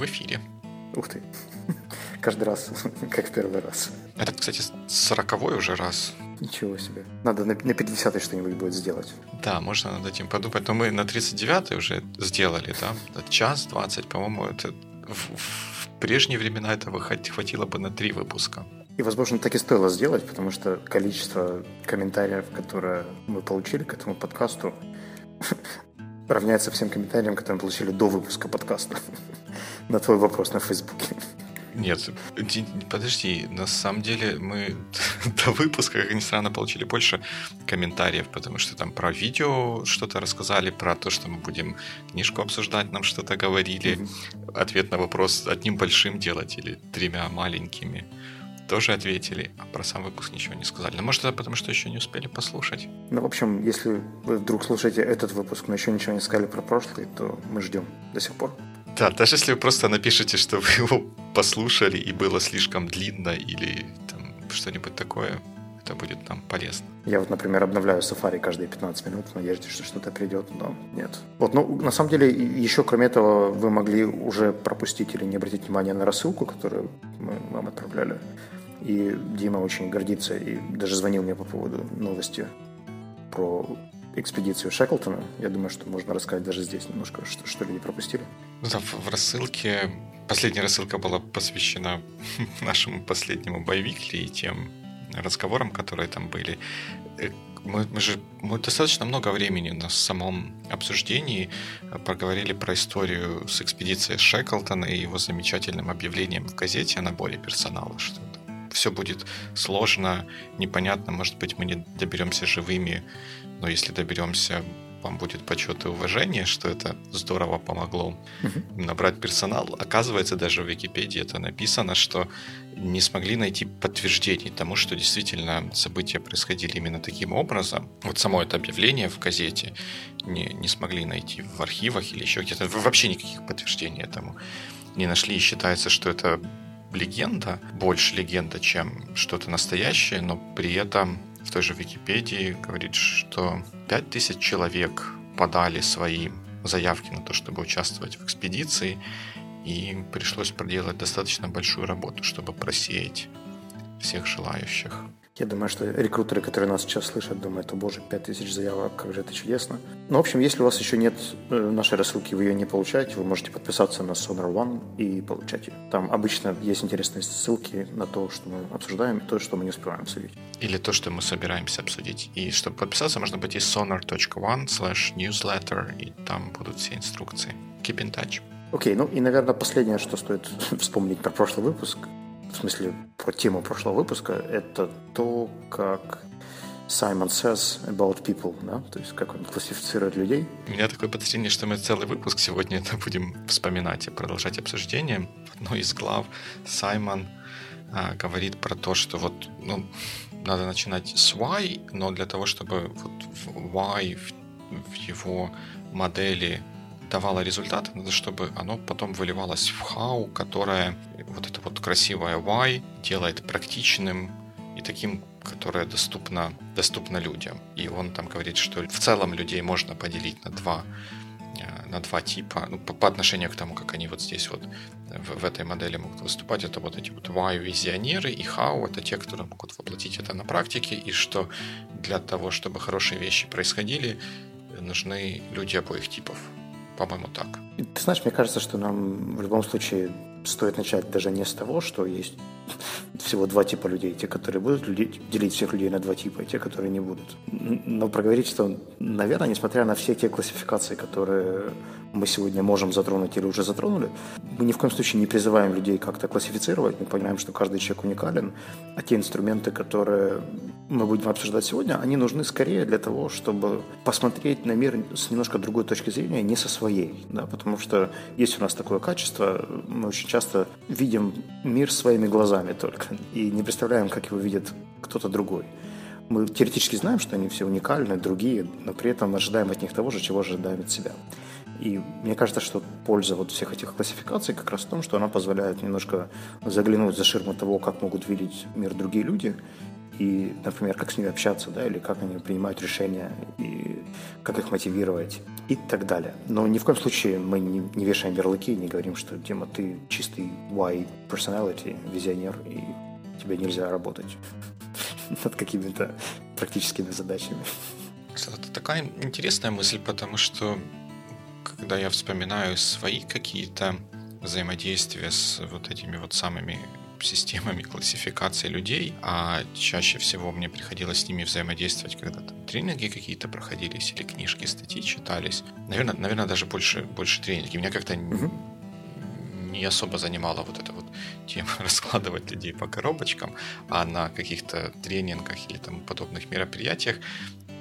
в эфире. Ух ты. Каждый раз, как первый раз. Это, кстати, сороковой уже раз. Ничего себе. Надо на, на 50 что-нибудь будет сделать. Да, можно над этим подумать. Но мы на 39 уже сделали, да? Час 20, по-моему, это в, в прежние времена этого хватило бы на три выпуска. И, возможно, так и стоило сделать, потому что количество комментариев, которые мы получили к этому подкасту, равняется всем комментариям, которые мы получили до выпуска подкаста на твой вопрос на Фейсбуке. Нет, подожди, на самом деле мы до выпуска, как ни странно, получили больше комментариев, потому что там про видео что-то рассказали, про то, что мы будем книжку обсуждать, нам что-то говорили, mm-hmm. ответ на вопрос одним большим делать или тремя маленькими тоже ответили, а про сам выпуск ничего не сказали. Но может это потому, что еще не успели послушать. Ну, в общем, если вы вдруг слушаете этот выпуск, но еще ничего не сказали про прошлый, то мы ждем до сих пор. Да, даже если вы просто напишете, что вы его послушали и было слишком длинно или там что-нибудь такое, это будет нам полезно. Я вот, например, обновляю Safari каждые 15 минут в надежде, что что-то придет, но нет. Вот, ну, на самом деле, еще кроме этого, вы могли уже пропустить или не обратить внимание на рассылку, которую мы вам отправляли. И Дима очень гордится и даже звонил мне по поводу новости про экспедицию Шеклтона. Я думаю, что можно рассказать даже здесь немножко, что, что люди пропустили. Ну да, в, в рассылке... Последняя рассылка была посвящена нашему последнему боевикле и тем разговорам, которые там были. Э, мы, мы же мы достаточно много времени на самом обсуждении проговорили про историю с экспедицией Шеклтона и его замечательным объявлением в газете о наборе персонала, что все будет сложно, непонятно, может быть, мы не доберемся живыми, но если доберемся, вам будет почет и уважение, что это здорово помогло uh-huh. набрать персонал. Оказывается, даже в Википедии это написано, что не смогли найти подтверждений тому, что действительно события происходили именно таким образом. Вот само это объявление в газете не, не смогли найти в архивах или еще где-то. Вообще никаких подтверждений этому не нашли. И считается, что это легенда, больше легенда, чем что-то настоящее, но при этом в той же Википедии говорит, что 5000 человек подали свои заявки на то, чтобы участвовать в экспедиции, и им пришлось проделать достаточно большую работу, чтобы просеять всех желающих. Я думаю, что рекрутеры, которые нас сейчас слышат, думают, о боже, 5000 заявок, как же это чудесно. Ну, в общем, если у вас еще нет э, нашей рассылки, вы ее не получаете, вы можете подписаться на Sonar One и получать ее. Там обычно есть интересные ссылки на то, что мы обсуждаем, и то, что мы не успеваем обсудить. Или то, что мы собираемся обсудить. И чтобы подписаться, можно пойти sonar.one slash newsletter, и там будут все инструкции. Keep in touch. Окей, okay, ну и, наверное, последнее, что стоит вспомнить про прошлый выпуск, в смысле, по тему прошлого выпуска, это то, как Simon says about people, да, то есть как он классифицирует людей. У меня такое подозрение, что мы целый выпуск сегодня это будем вспоминать и продолжать обсуждение. В одной из глав Саймон а, говорит про то, что вот, ну, надо начинать с why, но для того, чтобы вот why в, в его модели давало результаты, надо, чтобы оно потом выливалось в how, которое вот это вот красивое why делает практичным и таким, которое доступно, доступно людям. И он там говорит, что в целом людей можно поделить на два э, на два типа, ну, по, по отношению к тому, как они вот здесь вот в, в этой модели могут выступать, это вот эти вот why визионеры и how это те, которые могут воплотить это на практике, и что для того, чтобы хорошие вещи происходили, нужны люди обоих типов. По-моему, так. Ты знаешь, мне кажется, что нам в любом случае стоит начать даже не с того, что есть всего два типа людей. Те, которые будут делить всех людей на два типа, и те, которые не будут. Но проговорить, что, наверное, несмотря на все те классификации, которые мы сегодня можем затронуть или уже затронули, мы ни в коем случае не призываем людей как-то классифицировать. Мы понимаем, что каждый человек уникален, а те инструменты, которые мы будем обсуждать сегодня, они нужны скорее для того, чтобы посмотреть на мир с немножко другой точки зрения, не со своей. Да? Потому что есть у нас такое качество, мы очень часто видим мир своими глазами только и не представляем, как его видит кто-то другой. Мы теоретически знаем, что они все уникальны, другие, но при этом ожидаем от них того же, чего ожидаем от себя. И мне кажется, что польза вот всех этих классификаций как раз в том, что она позволяет немножко заглянуть за ширму того, как могут видеть мир другие люди, и, например, как с ними общаться, да, или как они принимают решения, и как их мотивировать и так далее. Но ни в коем случае мы не, не вешаем ярлыки, не говорим, что, Дима, ты чистый Y personality, визионер, и тебе нельзя работать над какими-то практическими задачами. Это такая интересная мысль, потому что когда я вспоминаю свои какие-то взаимодействия с вот этими вот самыми системами классификации людей, а чаще всего мне приходилось с ними взаимодействовать, когда там тренинги какие-то проходились или книжки, статьи читались. Наверное, наверное даже больше, больше тренинги. Меня как-то угу. не особо занимала вот эта вот тема раскладывать людей по коробочкам, а на каких-то тренингах или там подобных мероприятиях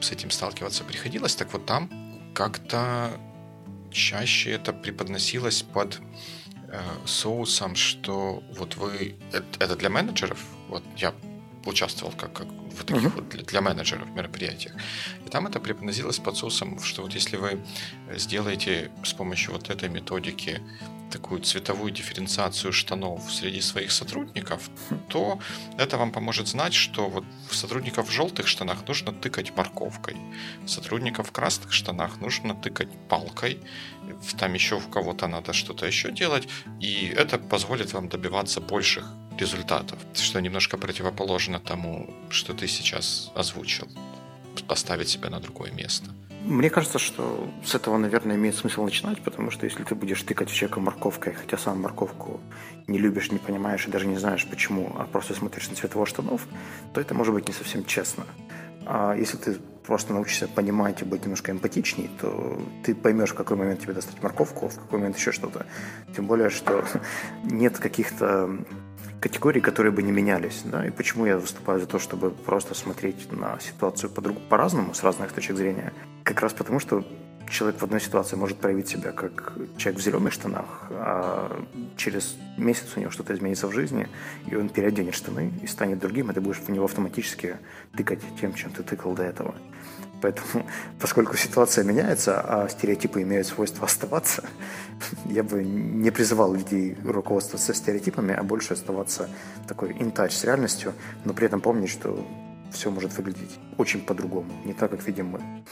с этим сталкиваться приходилось. Так вот там как-то чаще это преподносилось под соусом, что вот вы... Это для менеджеров. Вот я участвовал как, как в таких uh-huh. вот для, для менеджеров мероприятиях. И там это преподносилось под соусом, что вот если вы сделаете с помощью вот этой методики такую цветовую дифференциацию штанов среди своих сотрудников, то это вам поможет знать, что вот сотрудников в желтых штанах нужно тыкать морковкой, сотрудников в красных штанах нужно тыкать палкой, там еще у кого-то надо что-то еще делать, и это позволит вам добиваться больших результатов, что немножко противоположно тому, что ты сейчас озвучил, поставить себя на другое место. Мне кажется, что с этого, наверное, имеет смысл начинать, потому что если ты будешь тыкать в человека морковкой, хотя сам морковку не любишь, не понимаешь и даже не знаешь почему, а просто смотришь на цветово штанов, то это может быть не совсем честно. А если ты просто научишься понимать и быть немножко эмпатичней, то ты поймешь, в какой момент тебе достать морковку, в какой момент еще что-то. Тем более, что нет каких-то категорий, которые бы не менялись. Да? И почему я выступаю за то, чтобы просто смотреть на ситуацию по-разному, с разных точек зрения? Как раз потому, что человек в одной ситуации может проявить себя как человек в зеленых штанах, а через месяц у него что-то изменится в жизни, и он переоденет штаны и станет другим, и ты будешь в него автоматически тыкать тем, чем ты тыкал до этого. Поэтому, поскольку ситуация меняется, а стереотипы имеют свойство оставаться, я бы не призывал людей руководствоваться стереотипами, а больше оставаться такой in с реальностью, но при этом помнить, что все может выглядеть очень по-другому, не так, как видим мы.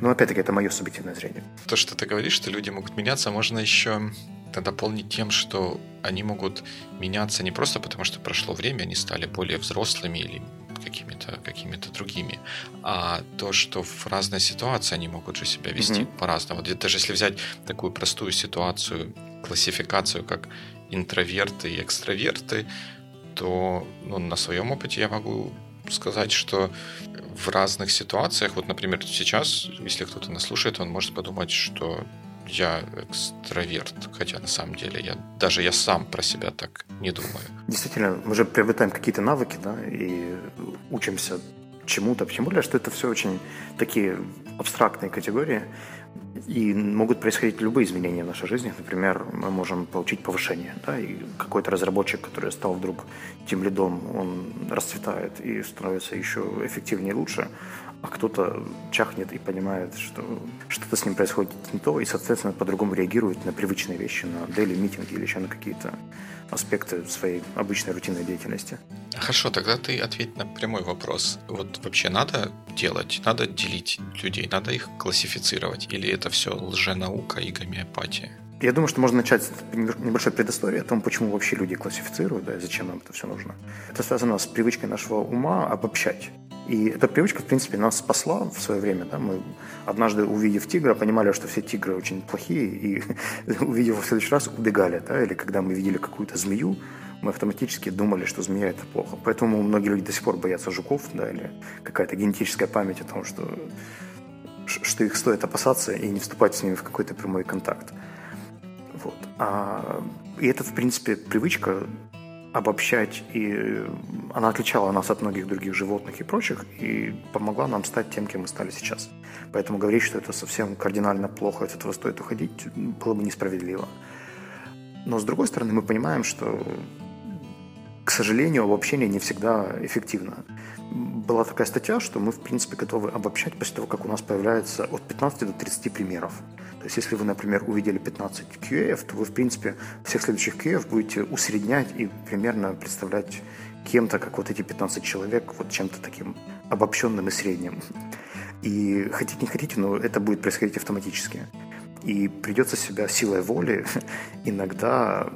Но опять-таки это мое субъективное зрение. То, что ты говоришь, что люди могут меняться, можно еще дополнить тем, что они могут меняться не просто потому, что прошло время, они стали более взрослыми или какими-то какими другими, а то, что в разной ситуации они могут же себя вести mm-hmm. по-разному. Даже если взять такую простую ситуацию, классификацию, как интроверты и экстраверты, то ну, на своем опыте я могу сказать, что в разных ситуациях, вот, например, сейчас, если кто-то нас слушает, он может подумать, что я экстраверт, хотя на самом деле я даже я сам про себя так не думаю. Действительно, мы же приобретаем какие-то навыки, да, и учимся чему-то, тем более, что это все очень такие абстрактные категории, и могут происходить любые изменения в нашей жизни. Например, мы можем получить повышение, да, и какой-то разработчик, который стал вдруг тем лидом, он расцветает и становится еще эффективнее и лучше, а кто-то чахнет и понимает, что что-то с ним происходит не то, и, соответственно, по-другому реагирует на привычные вещи, на daily митинги или еще на какие-то аспекты своей обычной рутинной деятельности. Хорошо, тогда ты ответь на прямой вопрос. Вот вообще надо делать, надо делить людей, надо их классифицировать, или это все лженаука и гомеопатия? Я думаю, что можно начать с небольшой предыстории о том, почему вообще люди классифицируют, да, и зачем нам это все нужно. Это связано с привычкой нашего ума обобщать. И эта привычка, в принципе, нас спасла в свое время. Да? Мы однажды, увидев тигра, понимали, что все тигры очень плохие, и увидев его в следующий раз, убегали. Да? Или когда мы видели какую-то змею, мы автоматически думали, что змея – это плохо. Поэтому многие люди до сих пор боятся жуков, да, или какая-то генетическая память о том, что, что их стоит опасаться и не вступать с ними в какой-то прямой контакт. Вот. А, и это, в принципе, привычка обобщать, и она отличала нас от многих других животных и прочих, и помогла нам стать тем, кем мы стали сейчас. Поэтому говорить, что это совсем кардинально плохо, от этого стоит уходить, было бы несправедливо. Но с другой стороны, мы понимаем, что, к сожалению, обобщение не всегда эффективно. Была такая статья, что мы, в принципе, готовы обобщать после того, как у нас появляется от 15 до 30 примеров. То есть, если вы, например, увидели 15 QA, то вы, в принципе, всех следующих QA будете усреднять и примерно представлять кем-то, как вот эти 15 человек, вот чем-то таким обобщенным и средним. И хотите не хотите, но это будет происходить автоматически. И придется себя силой воли иногда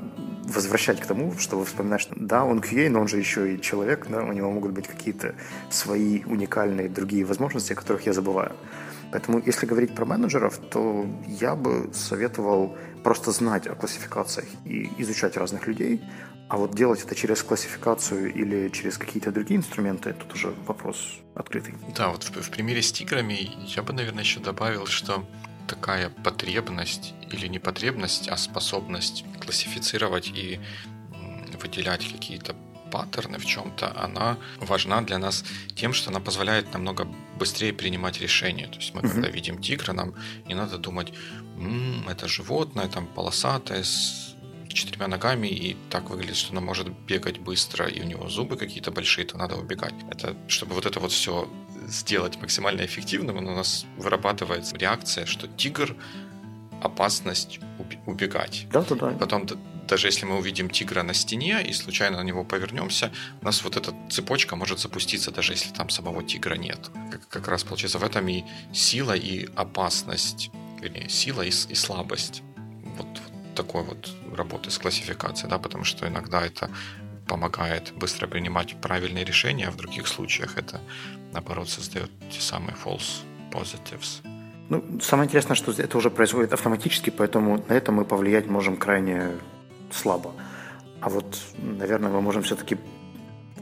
возвращать к тому, чтобы вспоминать, что да, он QA, но он же еще и человек, да, у него могут быть какие-то свои уникальные другие возможности, о которых я забываю. Поэтому, если говорить про менеджеров, то я бы советовал просто знать о классификациях и изучать разных людей, а вот делать это через классификацию или через какие-то другие инструменты, тут уже вопрос открытый. Да, вот в, в примере с тиграми я бы, наверное, еще добавил, что такая потребность или не потребность, а способность классифицировать и выделять какие-то паттерны в чем-то, она важна для нас тем, что она позволяет намного быстрее принимать решения. То есть мы, когда видим тигра, нам не надо думать, м-м, это животное, там полосатое, с четырьмя ногами, и так выглядит, что оно может бегать быстро, и у него зубы какие-то большие, то надо убегать. Это, чтобы вот это вот все сделать максимально эффективным, у нас вырабатывается реакция, что тигр опасность убегать. Да, да, да. Потом даже если мы увидим тигра на стене и случайно на него повернемся, у нас вот эта цепочка может запуститься, даже если там самого тигра нет. Как, как раз получается в этом и сила, и опасность, вернее, сила и, и слабость. Вот, вот такой вот работы с классификацией, да, потому что иногда это помогает быстро принимать правильные решения, а в других случаях это, наоборот, создает те самые false positives. Ну, самое интересное, что это уже происходит автоматически, поэтому на это мы повлиять можем крайне слабо. А вот, наверное, мы можем все-таки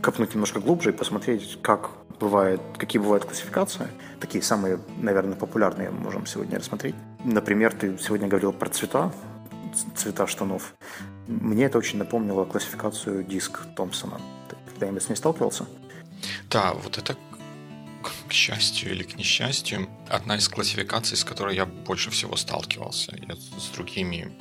копнуть немножко глубже и посмотреть, как бывает, какие бывают классификации. Такие самые, наверное, популярные можем сегодня рассмотреть. Например, ты сегодня говорил про цвета, цвета штанов. Мне это очень напомнило классификацию диск Томпсона. Ты когда-нибудь с ней сталкивался? Да, вот это к счастью или к несчастью, одна из классификаций, с которой я больше всего сталкивался. Я с другими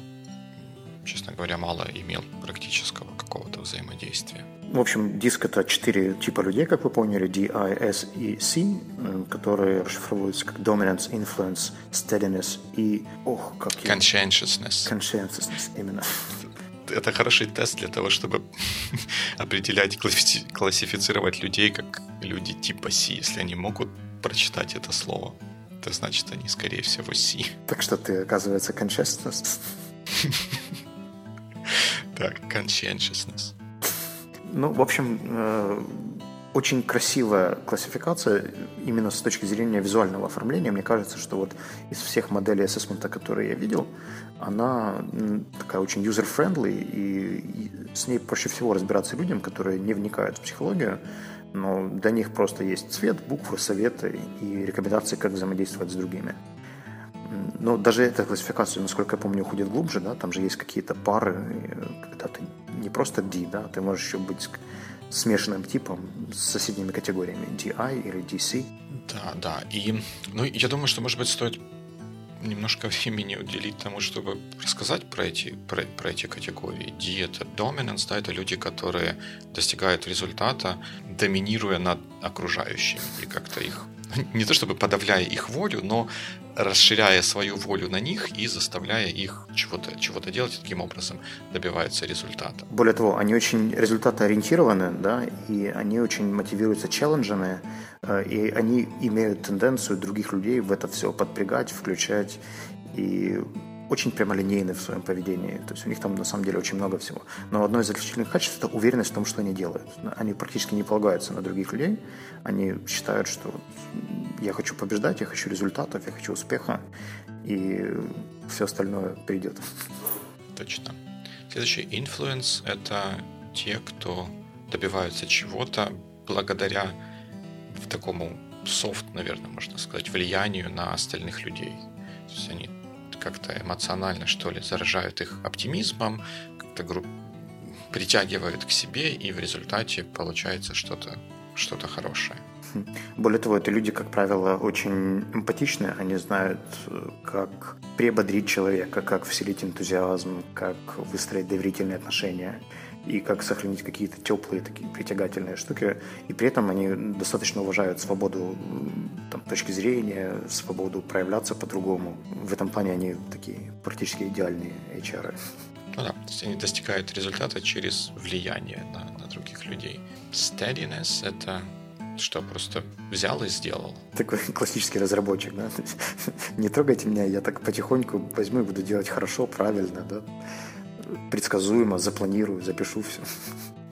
честно говоря, мало имел практического какого-то взаимодействия. В общем, диск — это четыре типа людей, как вы поняли, D, I, S и C, э, которые расшифровываются как Dominance, Influence, Steadiness и... Ох, как Conscientiousness. Conscientiousness, именно. Это хороший тест для того, чтобы определять, классифицировать людей как люди типа C. Если они могут прочитать это слово, то значит они, скорее всего, C. Так что ты, оказывается, conscientiousness. Так, conscientiousness. Ну, в общем, э, очень красивая классификация именно с точки зрения визуального оформления. Мне кажется, что вот из всех моделей ассессмента, которые я видел, она такая очень user-friendly, и, с ней проще всего разбираться людям, которые не вникают в психологию, но для них просто есть цвет, буквы, советы и рекомендации, как взаимодействовать с другими. Но даже эта классификация, насколько я помню, уходит глубже, да, там же есть какие-то пары, когда ты не просто D, да, ты можешь еще быть смешанным типом с соседними категориями DI или DC. Да, да. И ну, я думаю, что, может быть, стоит немножко времени уделить тому, чтобы рассказать про эти, про, про эти категории. D — это dominance, да, это люди, которые достигают результата, доминируя над окружающими и как-то их не то чтобы подавляя их волю, но расширяя свою волю на них и заставляя их чего-то чего делать, таким образом добиваются результата. Более того, они очень результатоориентированы, да, и они очень мотивируются челленджами, э, и они имеют тенденцию других людей в это все подпрягать, включать и очень прямолинейны в своем поведении. То есть у них там на самом деле очень много всего. Но одно из отличительных качеств – это уверенность в том, что они делают. Они практически не полагаются на других людей. Они считают, что я хочу побеждать, я хочу результатов, я хочу успеха, и все остальное придет. Точно. Следующий influence – это те, кто добиваются чего-то благодаря такому софт, наверное, можно сказать, влиянию на остальных людей. То есть они как-то эмоционально, что ли, заражают их оптимизмом, как-то групп притягивают к себе, и в результате получается что-то что хорошее. Более того, это люди, как правило, очень эмпатичны, они знают, как приободрить человека, как вселить энтузиазм, как выстроить доверительные отношения и как сохранить какие-то теплые, такие притягательные штуки. И при этом они достаточно уважают свободу там, точки зрения, свободу проявляться по-другому. В этом плане они такие практически идеальные HR. Ну да, то есть они достигают результата через влияние на, на других людей. Steadiness — это что просто взял и сделал. Такой классический разработчик, да? Не трогайте меня, я так потихоньку возьму и буду делать хорошо, правильно, да? Предсказуемо, запланирую, запишу все.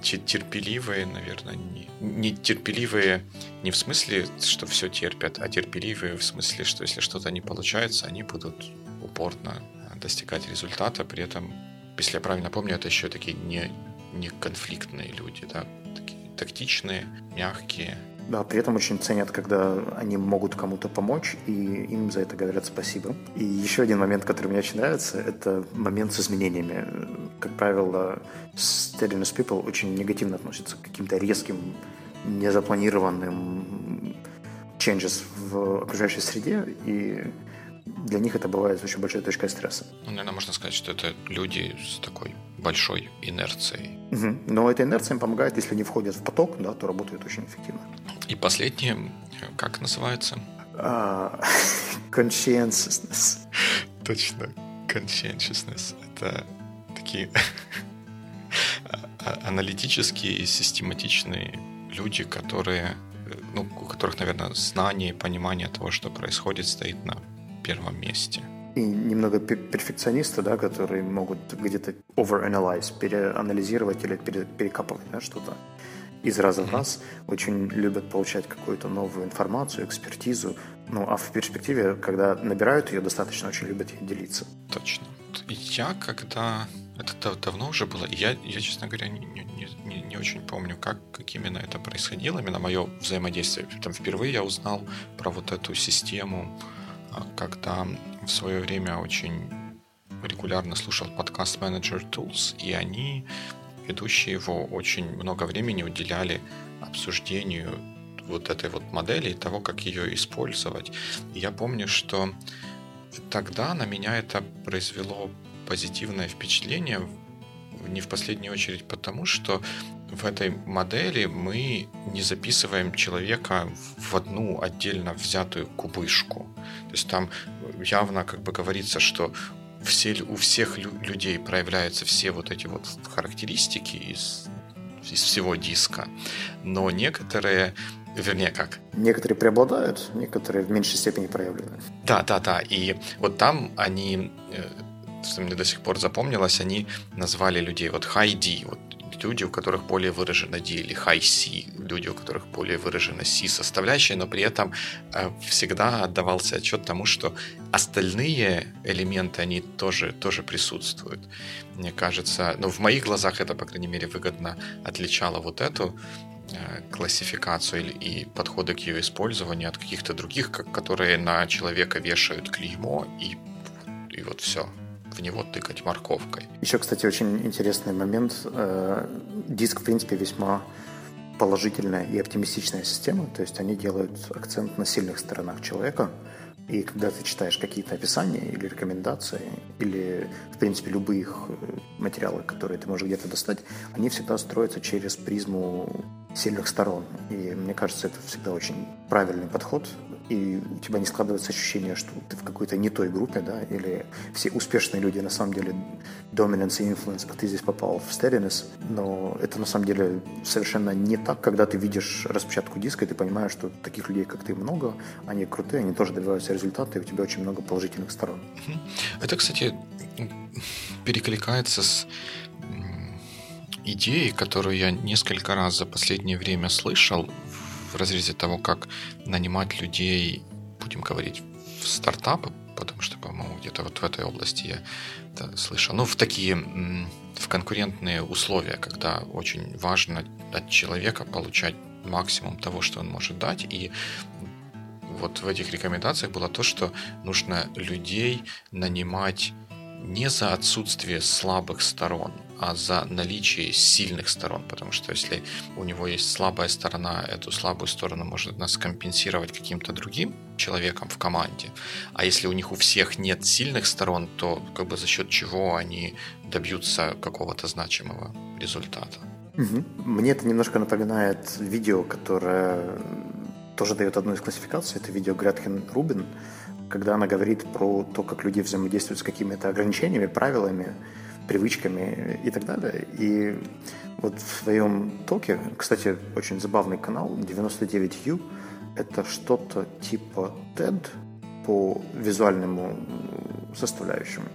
Терпеливые, наверное, не, не терпеливые не в смысле, что все терпят, а терпеливые в смысле, что если что-то не получается, они будут упорно достигать результата, при этом, если я правильно помню, это еще такие не, не конфликтные люди, да, такие тактичные, мягкие. Да, при этом очень ценят, когда они могут кому-то помочь, и им за это говорят спасибо. И еще один момент, который мне очень нравится, это момент с изменениями. Как правило, steadiness people очень негативно относятся к каким-то резким, незапланированным changes в окружающей среде, и для них это бывает очень большой точкой стресса. Ну, наверное, можно сказать, что это люди с такой большой инерцией. Угу. Но эта инерция им помогает, если они входят в поток, да, то работают очень эффективно. И последнее, как называется? Uh, conscientiousness. Точно, conscientiousness. Это такие а, аналитические и систематичные люди, которые, ну, у которых, наверное, знание и понимание того, что происходит, стоит на первом месте. И немного перфекционисты, да, которые могут где-то overanalyze, переанализировать или пере, перекапывать да, что-то из раза в раз, очень любят получать какую-то новую информацию, экспертизу. Ну, а в перспективе, когда набирают ее, достаточно очень любят ей делиться. Точно. Я когда... Это давно уже было. Я, я честно говоря, не, не, не, не очень помню, как, как именно это происходило, именно мое взаимодействие. Там впервые я узнал про вот эту систему а когда в свое время очень регулярно слушал подкаст Manager Tools, и они, ведущие его, очень много времени уделяли обсуждению вот этой вот модели и того, как ее использовать. И я помню, что тогда на меня это произвело позитивное впечатление, не в последнюю очередь потому, что в этой модели мы не записываем человека в одну отдельно взятую кубышку. То есть там явно как бы говорится, что все, у всех людей проявляются все вот эти вот характеристики из, из всего диска, но некоторые Вернее, как? Некоторые преобладают, некоторые в меньшей степени проявлены. Да, да, да. И вот там они, э, что мне до сих пор запомнилось, они назвали людей вот high D, вот люди, у которых более выражена D или high C, люди, у которых более выражена C составляющая, но при этом э, всегда отдавался отчет тому, что остальные элементы, они тоже, тоже присутствуют. Мне кажется, ну, в моих глазах это, по крайней мере, выгодно отличало вот эту э, классификацию и подходы к ее использованию от каких-то других, которые на человека вешают клеймо и, и вот все в него тыкать морковкой. Еще, кстати, очень интересный момент. Э, диск, в принципе, весьма положительная и оптимистичная система, то есть они делают акцент на сильных сторонах человека, и когда ты читаешь какие-то описания или рекомендации, или, в принципе, любые их э, материалы, которые ты можешь где-то достать, они всегда строятся через призму сильных сторон. И мне кажется, это всегда очень правильный подход и у тебя не складывается ощущение, что ты в какой-то не той группе, да, или все успешные люди на самом деле dominance и influence, а ты здесь попал в steadiness, но это на самом деле совершенно не так, когда ты видишь распечатку диска, и ты понимаешь, что таких людей, как ты, много, они крутые, они тоже добиваются результата, и у тебя очень много положительных сторон. Это, кстати, перекликается с идеей, которую я несколько раз за последнее время слышал в разрезе того, как нанимать людей, будем говорить, в стартапы, потому что, по-моему, где-то вот в этой области я это слышал. Ну, в такие, в конкурентные условия, когда очень важно от человека получать максимум того, что он может дать, и вот в этих рекомендациях было то, что нужно людей нанимать не за отсутствие слабых сторон, а за наличие сильных сторон, потому что если у него есть слабая сторона, эту слабую сторону может нас компенсировать каким-то другим человеком в команде, а если у них у всех нет сильных сторон, то как бы за счет чего они добьются какого-то значимого результата. Угу. Мне это немножко напоминает видео, которое тоже дает одну из классификаций. Это видео Гретхен Рубин, когда она говорит про то, как люди взаимодействуют с какими-то ограничениями, правилами, привычками и так далее. И вот в своем токе, кстати, очень забавный канал 99U, это что-то типа TED по визуальному составляющему.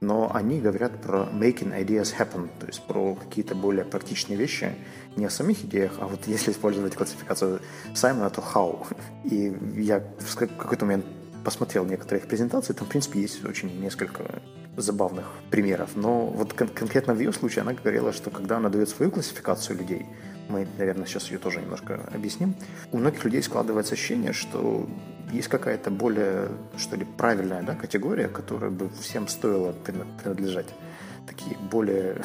Но они говорят про making ideas happen, то есть про какие-то более практичные вещи, не о самих идеях, а вот если использовать классификацию Саймона, то how. И я в какой-то момент посмотрел некоторые их презентации, там, в принципе, есть очень несколько забавных примеров. Но вот кон- конкретно в ее случае она говорила, что когда она дает свою классификацию людей, мы, наверное, сейчас ее тоже немножко объясним, у многих людей складывается ощущение, что есть какая-то более, что ли, правильная да, категория, которая бы всем стоило принадлежать. Такие более,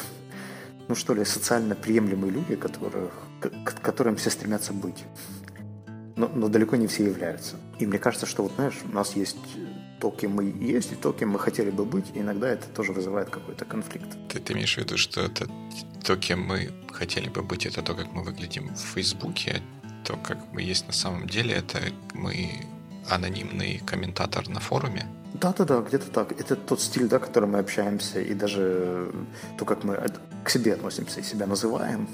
ну что ли, социально приемлемые люди, которых, к которым все стремятся быть но, но далеко не все являются. И мне кажется, что вот, знаешь, у нас есть то, кем мы есть, и то, кем мы хотели бы быть, и иногда это тоже вызывает какой-то конфликт. Ты, ты имеешь в виду, что это то, кем мы хотели бы быть, это то, как мы выглядим в Фейсбуке, а то, как мы есть на самом деле, это мы анонимный комментатор на форуме? Да-да-да, где-то так. Это тот стиль, да, которым мы общаемся, и даже то, как мы к себе относимся и себя называем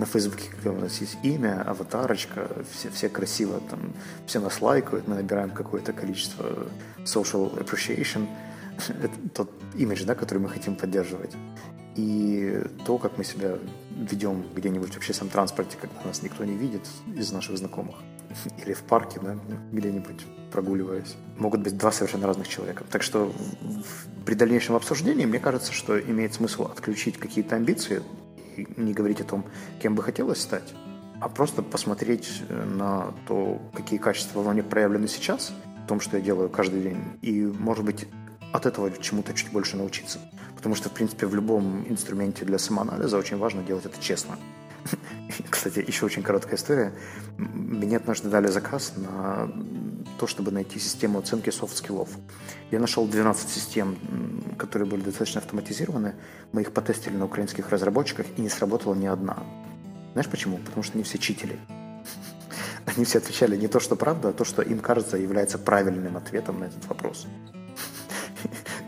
на Фейсбуке, когда у нас есть имя, аватарочка, все, все красиво, там, все нас лайкают, мы набираем какое-то количество social appreciation, это тот имидж, да, который мы хотим поддерживать. И то, как мы себя ведем где-нибудь в общественном транспорте, когда нас никто не видит из наших знакомых, или в парке, да, где-нибудь прогуливаясь, могут быть два совершенно разных человека. Так что при дальнейшем обсуждении мне кажется, что имеет смысл отключить какие-то амбиции, не говорить о том, кем бы хотелось стать, а просто посмотреть э, на то, какие качества во мне проявлены сейчас, в том, что я делаю каждый день, и, может быть, от этого чему-то чуть больше научиться. Потому что, в принципе, в любом инструменте для самоанализа очень важно делать это честно. Кстати, еще очень короткая история. Мне однажды дали заказ на то, чтобы найти систему оценки софт-скиллов. Я нашел 12 систем, которые были достаточно автоматизированы. Мы их потестили на украинских разработчиках, и не сработала ни одна. Знаешь почему? Потому что они все читили. Они все отвечали не то, что правда, а то, что им кажется является правильным ответом на этот вопрос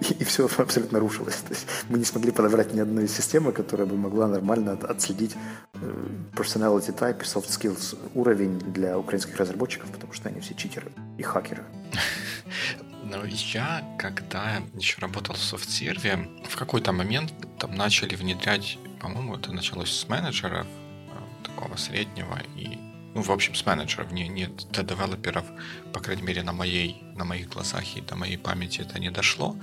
и все абсолютно рушилось. То есть мы не смогли подобрать ни одной системы, которая бы могла нормально отследить э, personality type и soft skills уровень для украинских разработчиков, потому что они все читеры и хакеры. Но я, когда еще работал в софтсерве, в какой-то момент там начали внедрять, по-моему, это началось с менеджера э, такого среднего и ну, в общем, с менеджеров, не, не до девелоперов, по крайней мере, на, моей, на моих глазах и до моей памяти это не дошло,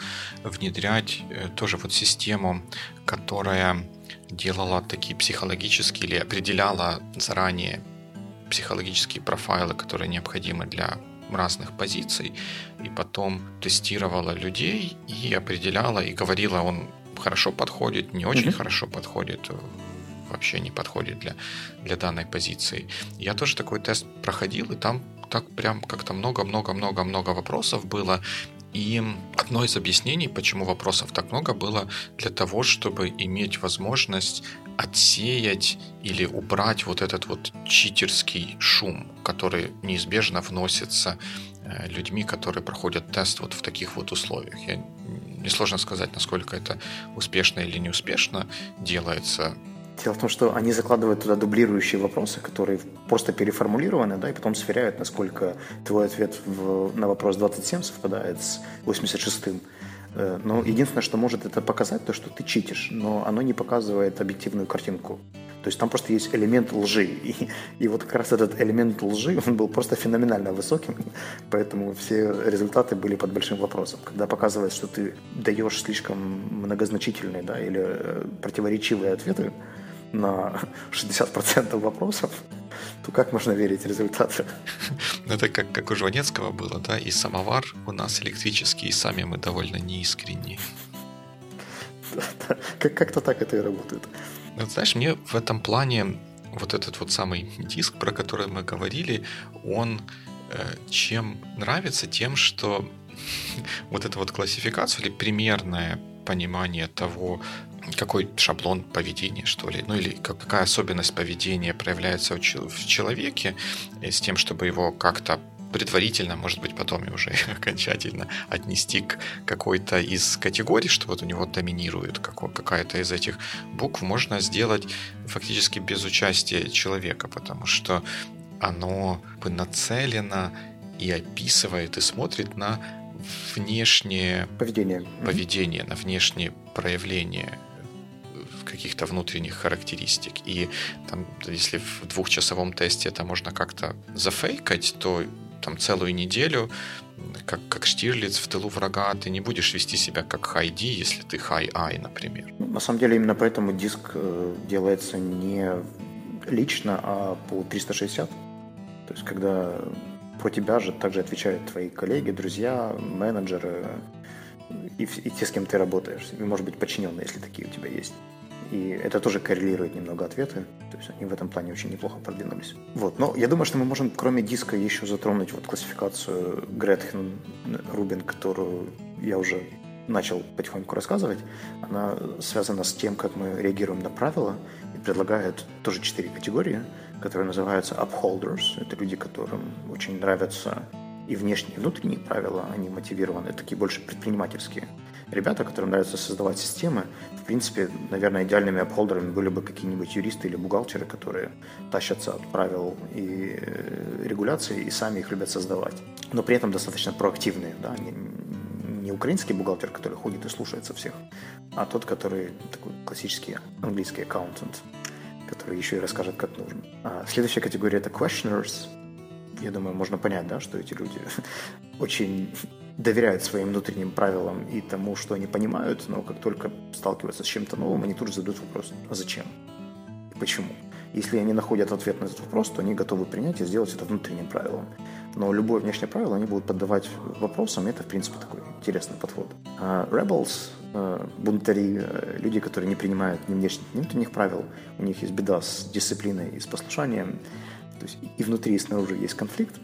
внедрять э, тоже вот систему, которая делала такие психологические или определяла заранее психологические профайлы, которые необходимы для разных позиций, и потом тестировала людей и определяла, и говорила, он хорошо подходит, не очень mm-hmm. хорошо подходит, вообще не подходит для, для данной позиции. Я тоже такой тест проходил, и там так прям как-то много-много-много-много вопросов было. И одно из объяснений, почему вопросов так много, было для того, чтобы иметь возможность отсеять или убрать вот этот вот читерский шум, который неизбежно вносится э, людьми, которые проходят тест вот в таких вот условиях. Я, несложно сказать, насколько это успешно или неуспешно делается. Дело в том, что они закладывают туда дублирующие вопросы, которые просто переформулированы, да, и потом сверяют, насколько твой ответ в, на вопрос 27 совпадает с 86-м. Э, но единственное, что может это показать, то, что ты читишь, но оно не показывает объективную картинку. То есть там просто есть элемент лжи. И, и вот как раз этот элемент лжи, он был просто феноменально высоким, поэтому все результаты были под большим вопросом. Когда показывает, что ты даешь слишком многозначительные да, или э, противоречивые ответы, на 60% вопросов, то как можно верить результату? Ну, это как, как у Жванецкого было, да, и самовар у нас электрический, и сами мы довольно неискренни. Как-то так это и работает. Ну, знаешь, мне в этом плане вот этот вот самый диск, про который мы говорили, он э, чем нравится? Тем, что вот эта вот классификация или примерное понимание того, какой шаблон поведения, что ли, ну или какая особенность поведения проявляется в человеке, с тем, чтобы его как-то предварительно, может быть, потом и уже окончательно отнести к какой-то из категорий, что вот у него доминирует какая-то из этих букв, можно сделать фактически без участия человека, потому что оно бы нацелено и описывает и смотрит на внешнее поведение, поведение на внешнее проявление каких-то внутренних характеристик. И там, если в двухчасовом тесте это можно как-то зафейкать, то там целую неделю, как, как Штирлиц в тылу врага, ты не будешь вести себя как Хайди, если ты Хай-Ай, например. Ну, на самом деле именно поэтому диск э, делается не лично, а по 360. То есть когда про тебя же также отвечают твои коллеги, друзья, менеджеры и, и те, с кем ты работаешь. И, может быть, подчиненные, если такие у тебя есть. И это тоже коррелирует немного ответы. То есть они в этом плане очень неплохо продвинулись. Вот. Но я думаю, что мы можем, кроме диска, еще затронуть вот классификацию Гретхен Рубин, которую я уже начал потихоньку рассказывать. Она связана с тем, как мы реагируем на правила и предлагает тоже четыре категории, которые называются upholders. Это люди, которым очень нравятся и внешние, и внутренние правила, они мотивированы, такие больше предпринимательские ребята, которым нравится создавать системы, в принципе, наверное, идеальными апхолдерами были бы какие-нибудь юристы или бухгалтеры, которые тащатся от правил и э, регуляций и сами их любят создавать. Но при этом достаточно проактивные, да, не, не украинский бухгалтер, который ходит и слушается всех, а тот, который такой классический английский аккаунтант, который еще и расскажет, как нужно. А следующая категория – это questioners. Я думаю, можно понять, да, что эти люди очень доверяют своим внутренним правилам и тому, что они понимают, но как только сталкиваются с чем-то новым, они тут же задают вопрос, а зачем? И почему? Если они находят ответ на этот вопрос, то они готовы принять и сделать это внутренним правилом. Но любое внешнее правило они будут поддавать вопросам, и это, в принципе, такой интересный подход. А rebels, э, бунтари, э, люди, которые не принимают ни внешних, ни внутренних правил, у них есть беда с дисциплиной и с послушанием, то есть и внутри, и снаружи есть конфликт,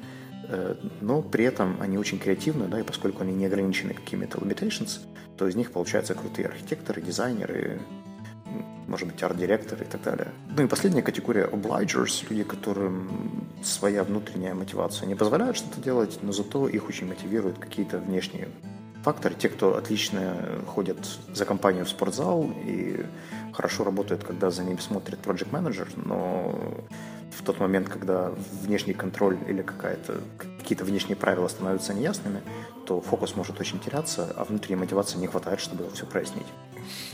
но при этом они очень креативны, да, и поскольку они не ограничены какими-то limitations, то из них получаются крутые архитекторы, дизайнеры, может быть, арт-директоры и так далее. Ну и последняя категория obligers, люди, которым своя внутренняя мотивация не позволяет что-то делать, но зато их очень мотивируют какие-то внешние факторы. Те, кто отлично ходят за компанию в спортзал и хорошо работают, когда за ними смотрит project менеджер но в тот момент, когда внешний контроль или какая-то, какие-то внешние правила становятся неясными, то фокус может очень теряться, а внутренней мотивации не хватает, чтобы все прояснить.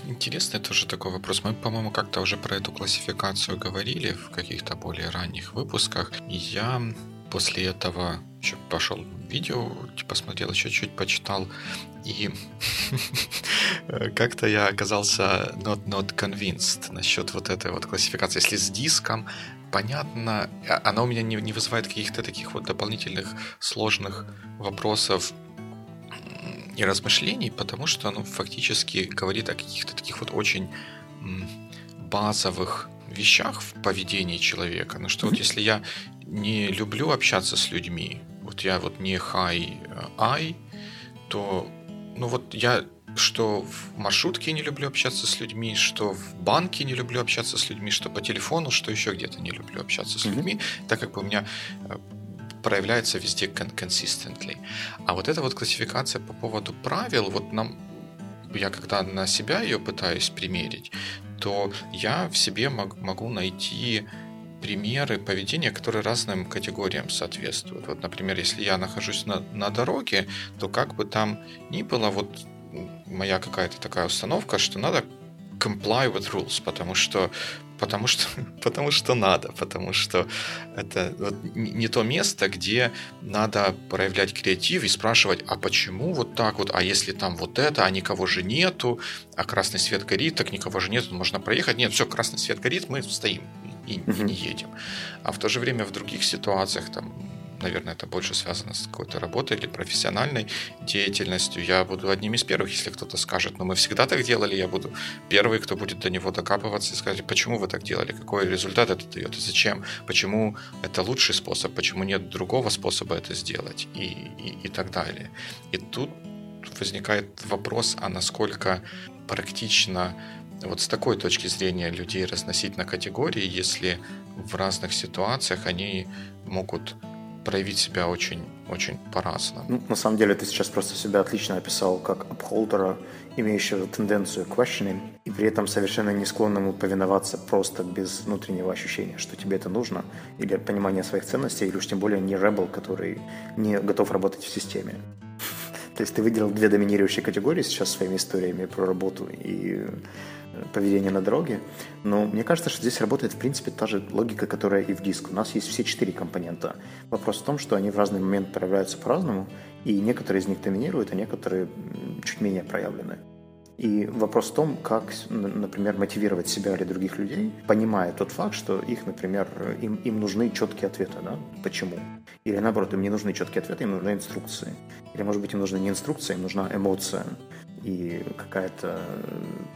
Интересный тоже такой вопрос. Мы, по-моему, как-то уже про эту классификацию говорили в каких-то более ранних выпусках. И я после этого еще пошел видео, посмотрел, еще чуть почитал, и как-то я оказался not, not convinced насчет вот этой вот классификации. Если с диском, понятно, а, она у меня не, не вызывает каких-то таких вот дополнительных сложных вопросов и размышлений, потому что оно фактически говорит о каких-то таких вот очень базовых вещах в поведении человека. Ну что mm-hmm. вот если я не люблю общаться с людьми, вот я вот не хай-ай, то ну вот я что в маршрутке не люблю общаться с людьми, что в банке не люблю общаться с людьми, что по телефону, что еще где-то не люблю общаться с людьми, mm-hmm. так как у меня э, проявляется везде consistently. А вот эта вот классификация по поводу правил, вот нам я когда на себя ее пытаюсь примерить, то я в себе могу найти примеры поведения, которые разным категориям соответствуют. Вот, например, если я нахожусь на, на дороге, то как бы там ни было, вот моя какая-то такая установка, что надо comply with rules, потому что потому что, потому что надо, потому что это вот не то место, где надо проявлять креатив и спрашивать, а почему вот так вот, а если там вот это, а никого же нету, а красный свет горит, так никого же нету, можно проехать. Нет, все, красный свет горит, мы стоим и, и не едем. А в то же время в других ситуациях там наверное, это больше связано с какой-то работой или профессиональной деятельностью. Я буду одним из первых, если кто-то скажет, но мы всегда так делали, я буду первый, кто будет до него докапываться и сказать, почему вы так делали, какой результат это дает, зачем, почему это лучший способ, почему нет другого способа это сделать? И, и, и так далее. И тут возникает вопрос, а насколько практично вот с такой точки зрения людей разносить на категории, если в разных ситуациях они могут проявить себя очень, очень по-разному. Ну, на самом деле ты сейчас просто себя отлично описал как апхолдера, имеющего тенденцию questioning, и при этом совершенно не склонному повиноваться просто без внутреннего ощущения, что тебе это нужно, или понимания своих ценностей, или уж тем более не ребел, который не готов работать в системе. То есть ты выделил две доминирующие категории сейчас своими историями про работу и поведение на дороге. Но мне кажется, что здесь работает, в принципе, та же логика, которая и в диск. У нас есть все четыре компонента. Вопрос в том, что они в разный момент проявляются по-разному, и некоторые из них доминируют, а некоторые чуть менее проявлены. И вопрос в том, как, например, мотивировать себя или других людей, понимая тот факт, что их, например, им, им нужны четкие ответы, да, почему. Или наоборот, им не нужны четкие ответы, им нужны инструкции. Или, может быть, им нужна не инструкция, им нужна эмоция и какая-то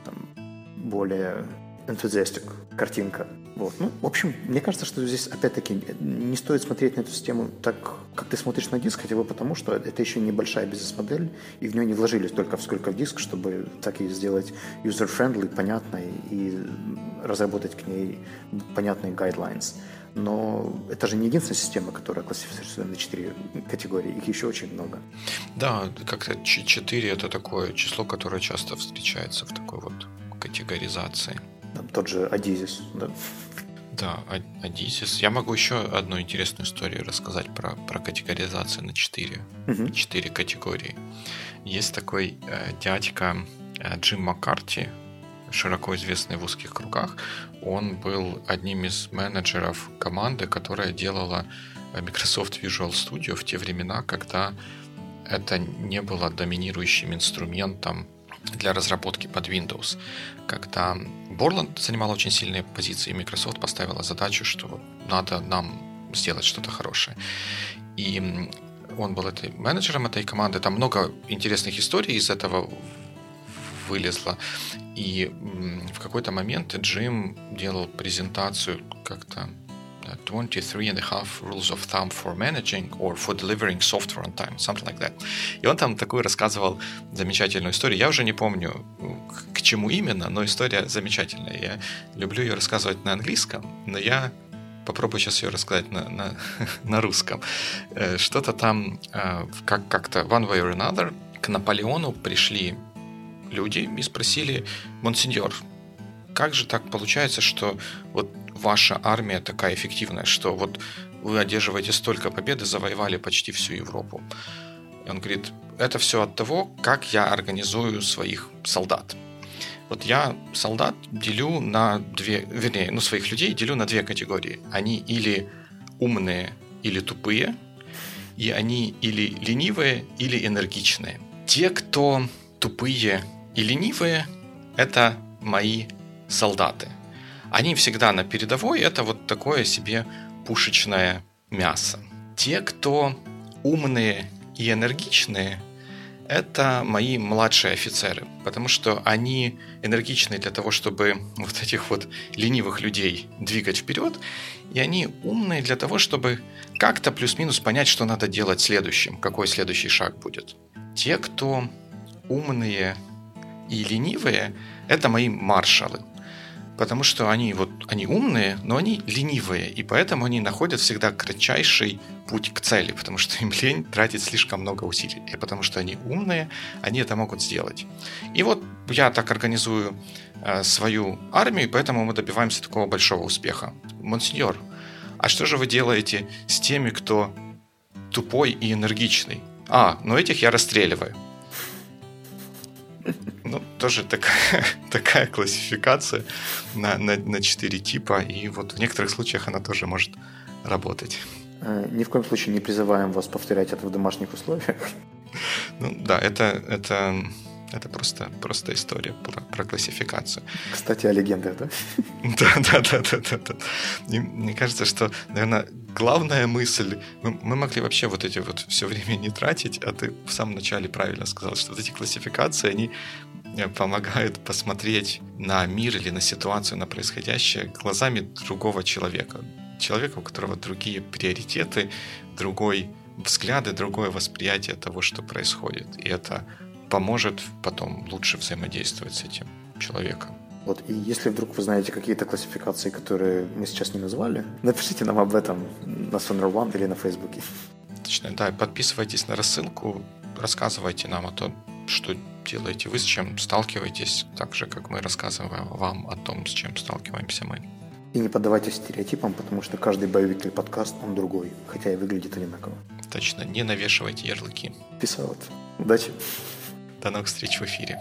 там, более энтузиастик картинка. Вот. Ну, в общем, мне кажется, что здесь, опять-таки, не стоит смотреть на эту систему так, как ты смотришь на диск, хотя бы потому, что это еще небольшая бизнес-модель, и в нее не вложились только сколько в диск, чтобы так и сделать user-friendly, понятной и разработать к ней понятные guidelines. Но это же не единственная система, которая классифицируется на четыре категории. Их еще очень много. Да, как-то 4 это такое число, которое часто встречается в такой вот категоризации. Там тот же Адизис, да? Да, Адизис. Я могу еще одну интересную историю рассказать про, про категоризацию на четыре. Угу. Четыре категории. Есть такой э, дядька э, Джим Маккарти, широко известный в узких кругах. Он был одним из менеджеров команды, которая делала э, Microsoft Visual Studio в те времена, когда это не было доминирующим инструментом для разработки под Windows. Когда Borland занимал очень сильные позиции, Microsoft поставила задачу, что надо нам сделать что-то хорошее. И он был этой, менеджером этой команды. Там много интересных историй из этого вылезло. И в какой-то момент Джим делал презентацию как-то 23 and a half rules of thumb for managing or for delivering software on time, something like that. И он там такую рассказывал замечательную историю. Я уже не помню, к чему именно, но история замечательная. Я люблю ее рассказывать на английском, но я попробую сейчас ее рассказать на, на, на русском. Э, что-то там, э, как, как-то one way or another, к Наполеону пришли люди и спросили, монсеньор, как же так получается, что вот ваша армия такая эффективная, что вот вы одерживаете столько побед и завоевали почти всю Европу. И он говорит, это все от того, как я организую своих солдат. Вот я солдат делю на две, вернее, ну, своих людей делю на две категории. Они или умные, или тупые, и они или ленивые, или энергичные. Те, кто тупые и ленивые, это мои солдаты. Они всегда на передовой, это вот такое себе пушечное мясо. Те, кто умные и энергичные, это мои младшие офицеры, потому что они энергичны для того, чтобы вот этих вот ленивых людей двигать вперед, и они умные для того, чтобы как-то плюс-минус понять, что надо делать следующим, какой следующий шаг будет. Те, кто умные и ленивые, это мои маршалы – потому что они вот они умные, но они ленивые, и поэтому они находят всегда кратчайший путь к цели, потому что им лень тратить слишком много усилий, и потому что они умные, они это могут сделать. И вот я так организую э, свою армию, и поэтому мы добиваемся такого большого успеха. Монсеньор, а что же вы делаете с теми, кто тупой и энергичный? А, ну этих я расстреливаю. Ну, тоже такая, такая классификация на, на, на 4 типа, и вот в некоторых случаях она тоже может работать. Э, ни в коем случае не призываем вас повторять это в домашних условиях. Ну да, это, это, это просто, просто история про, про классификацию. Кстати, о легендах, да? Да, да, да, да, да. И мне кажется, что, наверное, главная мысль, мы, мы могли вообще вот эти вот все время не тратить, а ты в самом начале правильно сказал, что вот эти классификации, они э, помогают посмотреть на мир или на ситуацию, на происходящее глазами другого человека. Человека, у которого другие приоритеты, другой взгляды, другое восприятие того, что происходит. И это поможет потом лучше взаимодействовать с этим человеком. Вот, и если вдруг вы знаете какие-то классификации, которые мы сейчас не назвали, напишите нам об этом на Sonar One или на Фейсбуке. Точно, да, подписывайтесь на рассылку, рассказывайте нам о том, что делаете вы, с чем сталкиваетесь, так же, как мы рассказываем вам о том, с чем сталкиваемся мы. И не поддавайтесь стереотипам, потому что каждый боевик или подкаст, он другой, хотя и выглядит одинаково. Точно, не навешивайте ярлыки. Out. Удачи. До новых встреч в эфире.